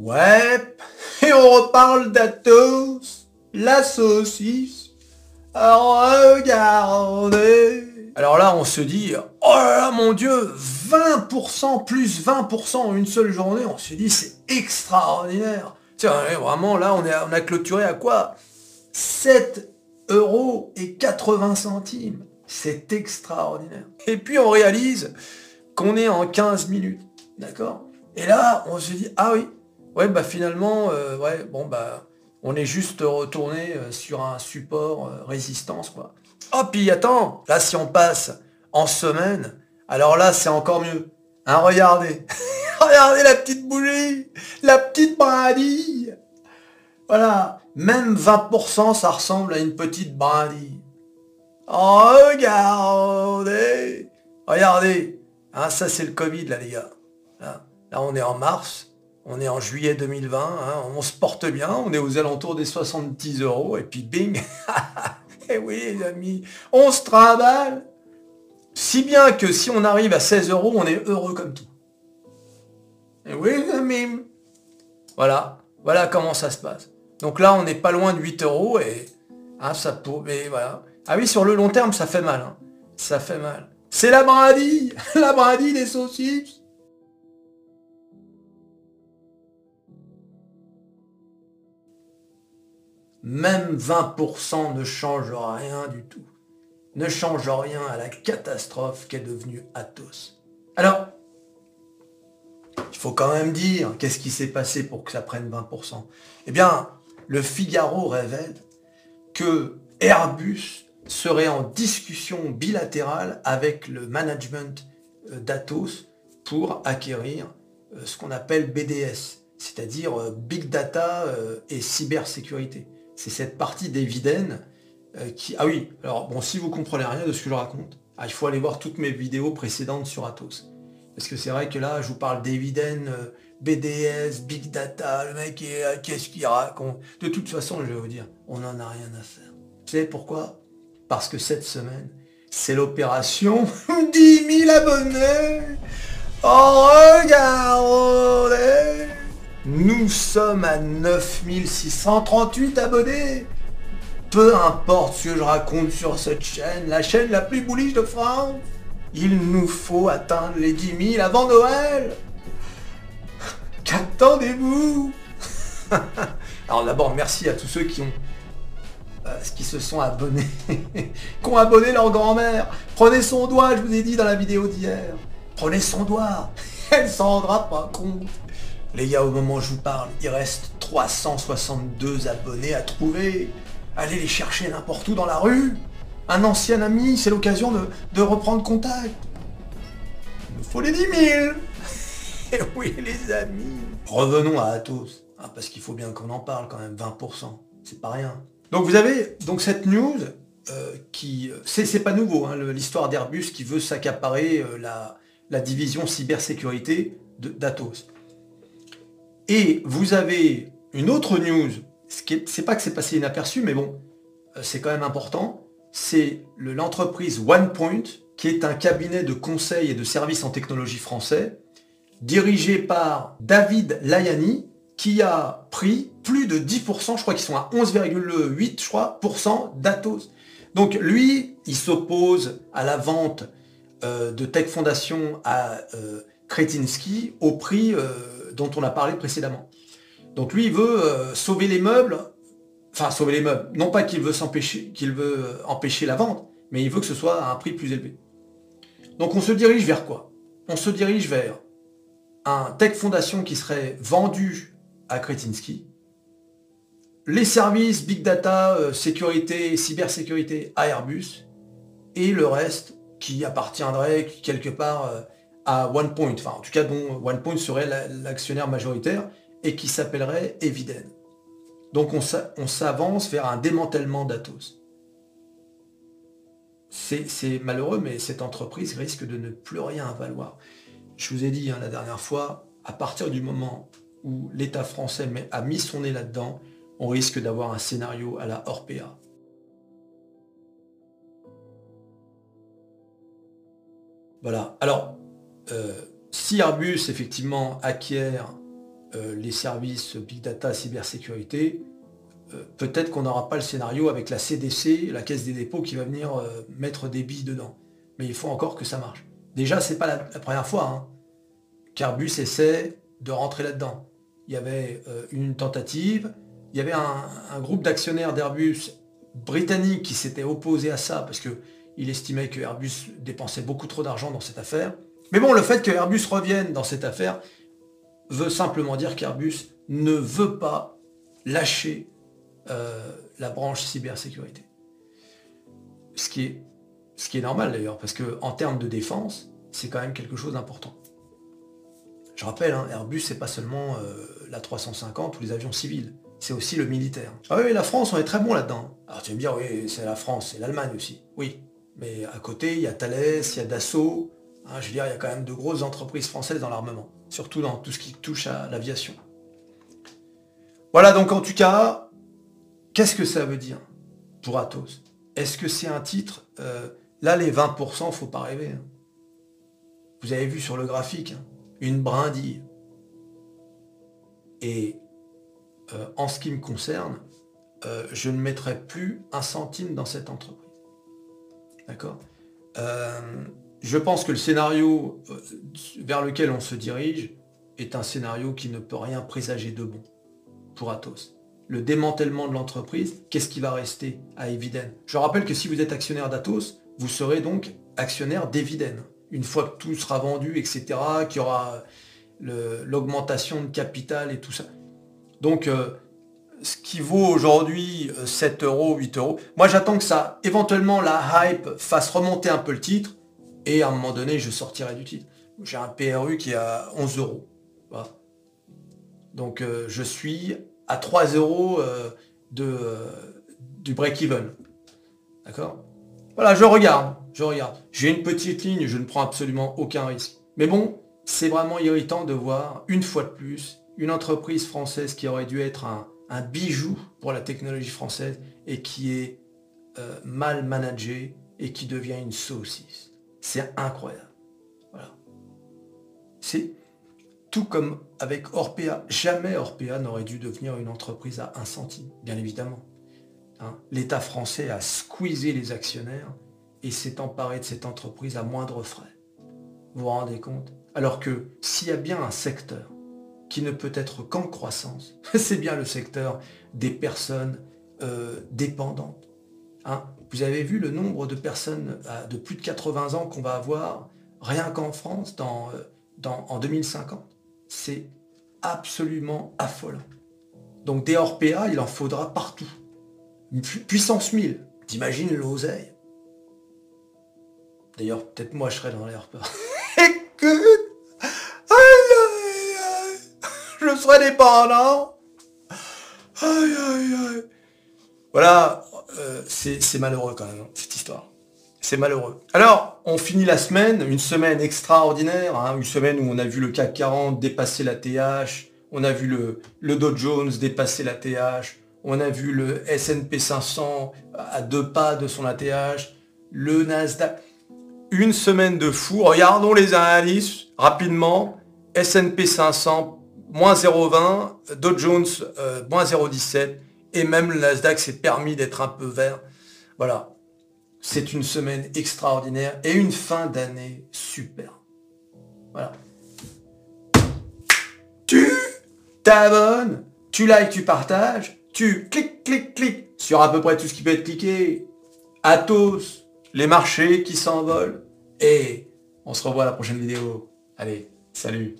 Ouais, et on reparle d'Atos, la saucisse. Regardez. Alors là, on se dit, oh là là, mon Dieu, 20%, plus 20% en une seule journée. On se dit, c'est extraordinaire. Tiens, vraiment, là, on, est, on a clôturé à quoi? 7 euros et 80 centimes. C'est extraordinaire. Et puis, on réalise qu'on est en 15 minutes. D'accord? Et là, on se dit, ah oui, ouais, bah finalement, euh, ouais, bon, bah, on est juste retourné euh, sur un support euh, résistance, quoi. Oh, puis attends, là, si on passe en semaine, alors là, c'est encore mieux. Hein, regardez. regardez la petite bougie, la petite brindille. Voilà. Même 20%, ça ressemble à une petite brindille. Regardez. Regardez. Hein, ça, c'est le Covid, là, les gars. Là, on est en mars. On est en juillet 2020. Hein, on se porte bien. On est aux alentours des 70 euros. Et puis, bing. Eh oui, les amis, on se trimballe. Si bien que si on arrive à 16 euros, on est heureux comme tout. Et eh oui, les amis. Voilà. Voilà comment ça se passe. Donc là, on n'est pas loin de 8 euros et hein, ça peut. Mais voilà. Ah oui, sur le long terme, ça fait mal. Hein. Ça fait mal. C'est la brindille La brindille des saucisses Même 20% ne change rien du tout. Ne change rien à la catastrophe qu'est devenue Athos. Alors, il faut quand même dire qu'est-ce qui s'est passé pour que ça prenne 20%. Eh bien, le Figaro révèle que Airbus serait en discussion bilatérale avec le management euh, d'Atos pour acquérir euh, ce qu'on appelle BDS, c'est-à-dire euh, Big Data et cybersécurité. C'est cette partie d'Eviden qui... Ah oui, alors bon, si vous comprenez rien de ce que je raconte, ah, il faut aller voir toutes mes vidéos précédentes sur Atos. Parce que c'est vrai que là, je vous parle d'Eviden, BDS, Big Data, le mec, qu'est-ce qu'il raconte De toute façon, je vais vous dire, on n'en a rien à faire. Vous savez pourquoi? Parce que cette semaine, c'est l'opération 10 000 abonnés. Oh, regardez Nous sommes à 9638 abonnés. Peu importe ce que je raconte sur cette chaîne, la chaîne la plus bullish de France, il nous faut atteindre les 10 000 avant Noël. Qu'attendez-vous? Alors d'abord, merci à tous ceux qui ont euh, qui se sont abonnés, qui ont abonné leur grand-mère. Prenez son doigt, je vous ai dit dans la vidéo d'hier. Prenez son doigt, elle s'en rendra pas compte. Les gars, au moment où je vous parle, il reste 362 abonnés à trouver. Allez les chercher n'importe où dans la rue. Un ancien ami, c'est l'occasion de, reprendre contact. Il nous faut les 10 000. Et oui, les amis. Revenons à Athos, hein, parce qu'il faut bien qu'on en parle quand même, 20%. C'est pas rien. Donc vous avez donc cette news euh, qui, c'est pas nouveau, hein, l'histoire d'Airbus qui veut s'accaparer euh, la, division cybersécurité d'Atos. Et vous avez une autre news, c'est pas que c'est passé inaperçu, mais bon, euh, c'est quand même important, c'est l'entreprise OnePoint, qui est un cabinet de conseil et de services en technologie français, dirigé par David Layani, qui a pris plus de 10%, je crois qu'ils sont à 11,8 je crois, d'Atos. Donc lui, il s'oppose à la vente euh, de Tech Foundation à euh, Kretinsky au prix dont on a parlé précédemment. Donc lui, il veut sauver les meubles, enfin sauver les meubles, non pas qu'il veut s'empêcher, qu'il veut empêcher la vente, mais il veut que ce soit à un prix plus élevé. Donc on se dirige vers quoi? On se dirige vers un Tech Foundation qui serait vendu à Kretinsky. Les services Big Data, euh, sécurité, cybersécurité à Airbus. Et le reste qui appartiendrait quelque part euh, à OnePoint. Enfin, en tout cas, dont OnePoint serait l'actionnaire majoritaire et qui s'appellerait Eviden. Donc on s'avance vers un démantèlement d'Atos. C'est malheureux, mais cette entreprise risque de ne plus rien valoir. Je vous ai dit hein, la dernière fois, à partir du moment où l'État français a mis son nez là-dedans, on risque d'avoir un scénario à la Orpea. Voilà. Alors, si Airbus effectivement acquiert euh, les services Big Data, cybersécurité, euh, peut-être qu'on n'aura pas le scénario avec la CDC, la Caisse des dépôts, qui va venir euh, mettre des billes dedans. Mais il faut encore que ça marche. Déjà, c'est pas la, première fois hein, qu'Airbus essaie de rentrer là-dedans. Il y avait une tentative, il y avait un, groupe d'actionnaires d'Airbus britanniques qui s'était opposé à ça parce qu'il estimait que Airbus dépensait beaucoup trop d'argent dans cette affaire. Mais bon, le fait que Airbus revienne dans cette affaire veut simplement dire qu'Airbus ne veut pas lâcher euh, la branche cybersécurité. Ce qui est, ce qui est normal d'ailleurs, parce qu'en termes de défense, c'est quand même quelque chose d'important. Je rappelle, hein, Airbus, c'est pas seulement euh, la 350 ou les avions civils, c'est aussi le militaire. Ah oui, la France, on est très bon là-dedans. Alors tu vas me dire, oui, c'est la France, c'est l'Allemagne aussi. Oui, mais à côté, il y a Thales, il y a Dassault, Hein, je veux dire, il y a quand même de grosses entreprises françaises dans l'armement, surtout dans tout ce qui touche à l'aviation. Voilà donc en tout cas, qu'est-ce que ça veut dire pour Atos? Est-ce que c'est un titre euh, Là, les 20%, faut pas rêver. Hein. Vous avez vu sur le graphique, hein, une brindille. Et euh, en ce qui me concerne, euh, je ne mettrai plus un centime dans cette entreprise. D'accord? Je pense que le scénario euh, vers lequel on se dirige est un scénario qui ne peut rien présager de bon pour Atos. Le démantèlement de l'entreprise, qu'est-ce qui va rester à Eviden? Je rappelle que si vous êtes actionnaire d'Atos, vous serez donc actionnaire d'Eviden. Une fois que tout sera vendu, etc., qu'il y aura l'augmentation de capital et tout ça. Donc, euh, ce qui vaut aujourd'hui 7 euh, euros, 8 euros, moi j'attends que ça, éventuellement la hype fasse remonter un peu le titre, et à un moment donné, je sortirai du titre. J'ai un PRU qui est à 11 euros. Donc euh, je suis à 3 euros euh, de, euh, du break-even. D'accord? Voilà, je regarde, je regarde. J'ai une petite ligne, je ne prends absolument aucun risque. Mais bon, c'est vraiment irritant de voir, une fois de plus, une entreprise française qui aurait dû être un, bijou pour la technologie française et qui est mal managée et qui devient une saucisse. C'est incroyable. C'est tout comme avec Orpea. Jamais Orpea n'aurait dû devenir une entreprise à un centime, bien évidemment. Hein. L'État français a squeezé les actionnaires et s'est emparé de cette entreprise à moindre frais. Vous vous rendez compte? Alors que s'il y a bien un secteur qui ne peut être qu'en croissance, c'est bien le secteur des personnes euh, dépendantes. Hein vous avez vu le nombre de personnes euh, de plus de 80 ans qu'on va avoir rien qu'en France dans, euh, en 2050. C'est absolument affolant. Donc des Orpea, il en faudra partout. puissance 1000. T'imagines l'oseille D'ailleurs, peut-être moi je serais dans les Orpea. Écoute Je serais dépendant Aïe aïe aïe Voilà, euh, c'est malheureux quand même, hein, cette histoire. C'est malheureux. Alors, on finit la semaine, une semaine extraordinaire, hein, une semaine où on a vu le CAC 40 dépasser la TH, on a vu le, le Dow Jones dépasser la TH, on a vu le S&P 500 à deux pas de son ATH, le Nasdaq. Une semaine de fou. Regardons les analyses rapidement. S&P 500, moins 0,20, Dow Jones, euh, moins 0,17, et même le Nasdaq s'est permis d'être un peu vert. Voilà. C'est une semaine extraordinaire et une fin d'année super. Voilà. Tu t'abonnes, tu likes, tu partages, tu cliques, cliques, cliques sur à peu près tout ce qui peut être cliqué. Atos, les marchés qui s'envolent. Et on se revoit à la prochaine vidéo. Allez, salut